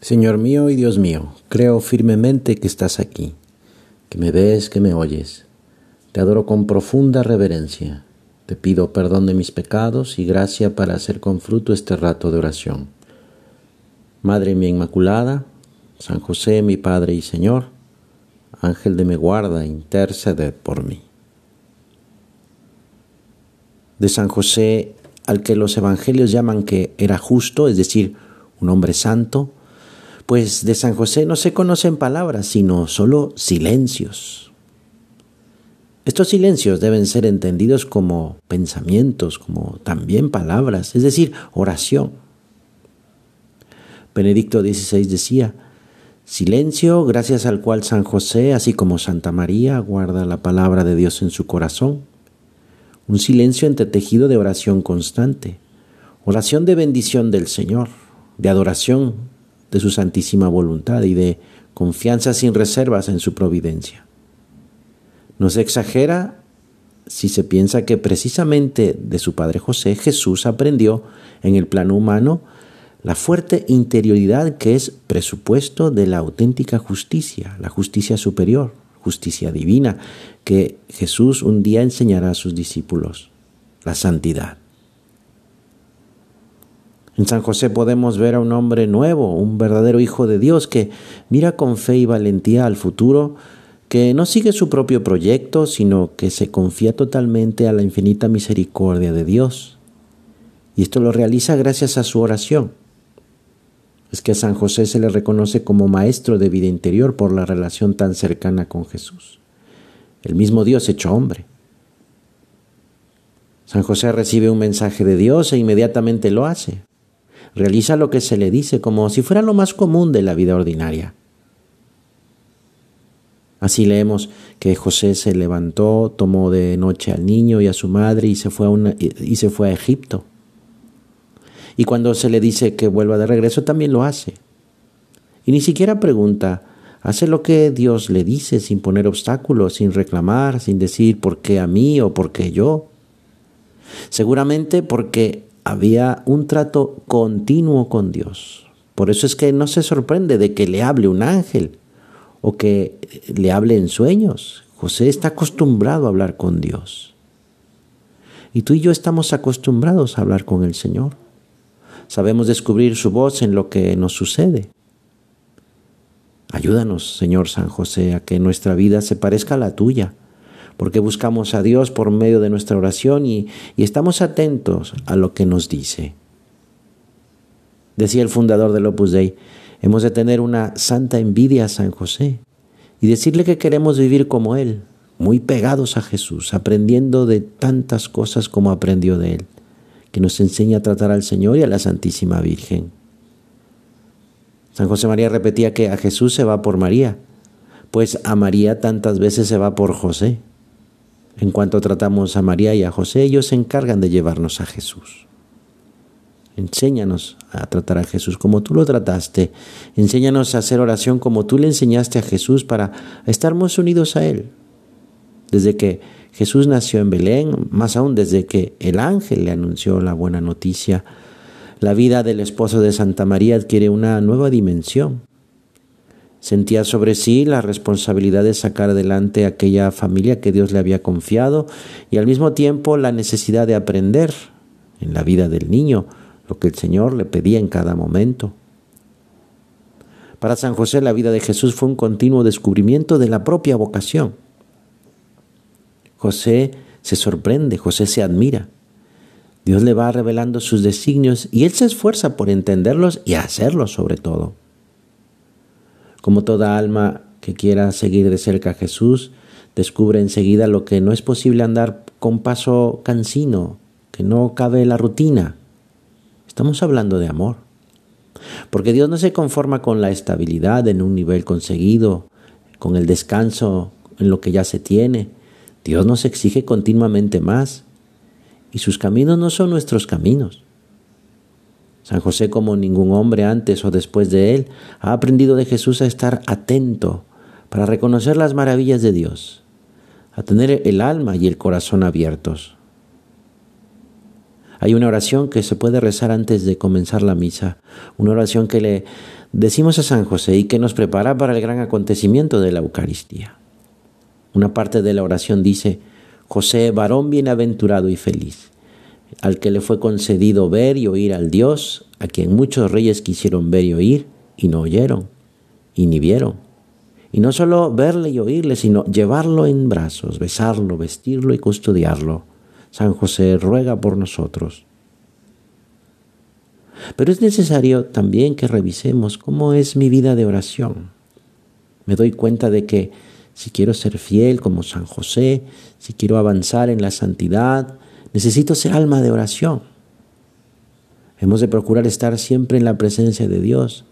Señor mío y Dios mío, creo firmemente que estás aquí, que me ves, que me oyes. Te adoro con profunda reverencia. Te pido perdón de mis pecados y gracia para hacer con fruto este rato de oración. Madre mía Inmaculada, San José, mi Padre y Señor, Ángel de mi guarda, interceded por mí. De San José, al que los evangelios llaman que era justo, es decir, un hombre santo, pues de San José no se conocen palabras, sino solo silencios. Estos silencios deben ser entendidos como pensamientos, como también palabras, es decir, oración. Benedicto XVI decía, silencio gracias al cual San José, así como Santa María, guarda la palabra de Dios en su corazón. Un silencio entretejido de oración constante, oración de bendición del Señor, de adoración de su santísima voluntad y de confianza sin reservas en su providencia. No se exagera si se piensa que precisamente de su padre José Jesús aprendió en el plano humano la fuerte interioridad que es presupuesto de la auténtica justicia, la justicia superior, justicia divina, que Jesús un día enseñará a sus discípulos, la santidad. En San José podemos ver a un hombre nuevo, un verdadero hijo de Dios que mira con fe y valentía al futuro, que no sigue su propio proyecto, sino que se confía totalmente a la infinita misericordia de Dios. Y esto lo realiza gracias a su oración. Es que a San José se le reconoce como maestro de vida interior por la relación tan cercana con Jesús, el mismo Dios hecho hombre. San José recibe un mensaje de Dios e inmediatamente lo hace realiza lo que se le dice como si fuera lo más común de la vida ordinaria. Así leemos que José se levantó, tomó de noche al niño y a su madre y se fue a, y se fue a Egipto. Y cuando se le dice que vuelva de regreso, también lo hace. Y ni siquiera pregunta, hace lo que Dios le dice sin poner obstáculos, sin reclamar, sin decir por qué a mí o por qué yo. Seguramente porque había un trato continuo con Dios. Por eso es que no se sorprende de que le hable un ángel o que le hable en sueños. José está acostumbrado a hablar con Dios. Y tú y yo estamos acostumbrados a hablar con el Señor. Sabemos descubrir su voz en lo que nos sucede. Ayúdanos, Señor San José, a que nuestra vida se parezca a la tuya porque buscamos a Dios por medio de nuestra oración y, estamos atentos a lo que nos dice. Decía el fundador del Opus Dei, hemos de tener una santa envidia a San José y decirle que queremos vivir como Él, muy pegados a Jesús, aprendiendo de tantas cosas como aprendió de Él, que nos enseña a tratar al Señor y a la Santísima Virgen. San José María repetía que a Jesús se va por María, pues a María tantas veces se va por José. En cuanto tratamos a María y a José, ellos se encargan de llevarnos a Jesús. Enséñanos a tratar a Jesús como tú lo trataste. Enséñanos a hacer oración como tú le enseñaste a Jesús para estar más unidos a Él. Desde que Jesús nació en Belén, más aún desde que el ángel le anunció la buena noticia, la vida del esposo de Santa María adquiere una nueva dimensión. Sentía sobre sí la responsabilidad de sacar adelante aquella familia que Dios le había confiado y al mismo tiempo la necesidad de aprender en la vida del niño lo que el Señor le pedía en cada momento. Para San José la vida de Jesús fue un continuo descubrimiento de la propia vocación. José se sorprende, José se admira. Dios le va revelando sus designios y él se esfuerza por entenderlos y hacerlos sobre todo. Como toda alma que quiera seguir de cerca a Jesús, descubre enseguida lo que no es posible andar con paso cansino, que no cabe la rutina. Estamos hablando de amor. Porque Dios no se conforma con la estabilidad en un nivel conseguido, con el descanso en lo que ya se tiene. Dios nos exige continuamente más. Y sus caminos no son nuestros caminos. San José, como ningún hombre antes o después de él, ha aprendido de Jesús a estar atento para reconocer las maravillas de Dios, a tener el alma y el corazón abiertos. Hay una oración que se puede rezar antes de comenzar la misa, una oración que le decimos a San José y que nos prepara para el gran acontecimiento de la Eucaristía. Una parte de la oración dice, José, varón bienaventurado y feliz, al que le fue concedido ver y oír al Dios, a quien muchos reyes quisieron ver y oír, y no oyeron, y ni vieron. Y no solo verle y oírle, sino llevarlo en brazos, besarlo, vestirlo y custodiarlo. San José ruega por nosotros. Pero es necesario también que revisemos cómo es mi vida de oración. Me doy cuenta de que si quiero ser fiel como San José, si quiero avanzar en la santidad, necesito ser alma de oración. Hemos de procurar estar siempre en la presencia de Dios.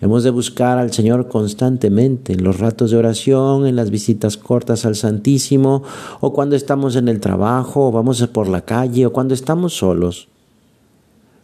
Hemos de buscar al Señor constantemente en los ratos de oración, en las visitas cortas al Santísimo, o cuando estamos en el trabajo, o vamos por la calle, o cuando estamos solos.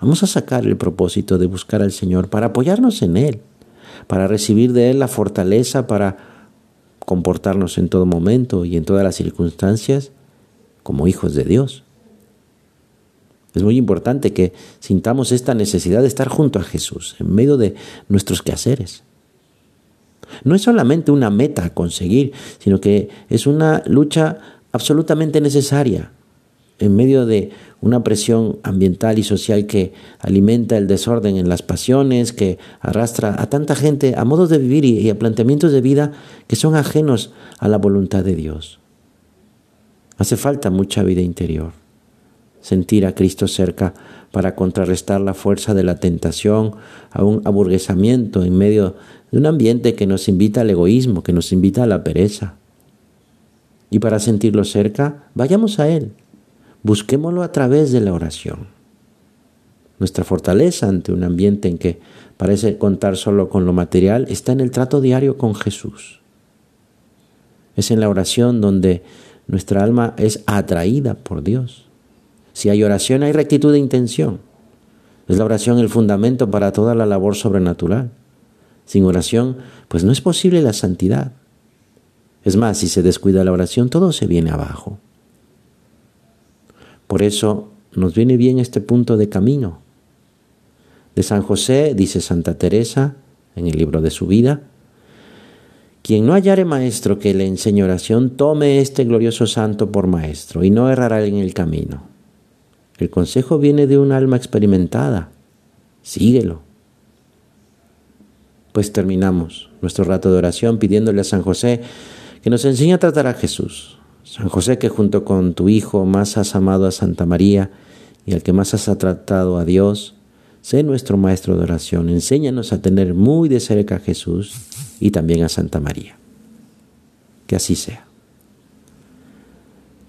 Vamos a sacar el propósito de buscar al Señor para apoyarnos en Él, para recibir de Él la fortaleza para comportarnos en todo momento y en todas las circunstancias como hijos de Dios. Es muy importante que sintamos esta necesidad de estar junto a Jesús en medio de nuestros quehaceres. No es solamente una meta a conseguir, sino que es una lucha absolutamente necesaria en medio de una presión ambiental y social que alimenta el desorden en las pasiones, que arrastra a tanta gente a modos de vivir y, a planteamientos de vida que son ajenos a la voluntad de Dios. Hace falta mucha vida interior, sentir a Cristo cerca para contrarrestar la fuerza de la tentación a un aburguesamiento en medio de un ambiente que nos invita al egoísmo, que nos invita a la pereza. Y para sentirlo cerca, vayamos a Él Busquémoslo a través de la oración. Nuestra fortaleza ante un ambiente en que parece contar solo con lo material está en el trato diario con Jesús. Es en la oración donde nuestra alma es atraída por Dios. Si hay oración hay rectitud de intención. Es la oración el fundamento para toda la labor sobrenatural. Sin oración, pues no es posible la santidad. Es más, si se descuida la oración, todo se viene abajo. Por eso nos viene bien este punto de camino. De San José, dice Santa Teresa en el libro de su vida, quien no hallare maestro que le enseñe oración, tome este glorioso santo por maestro y no errará en el camino. El consejo viene de un alma experimentada. Síguelo. Pues terminamos nuestro rato de oración pidiéndole a San José que nos enseñe a tratar a Jesús, San José, que junto con tu Hijo más has amado a Santa María y al que más has tratado a Dios, sé nuestro Maestro de oración. Enséñanos a tener muy de cerca a Jesús y también a Santa María. Que así sea.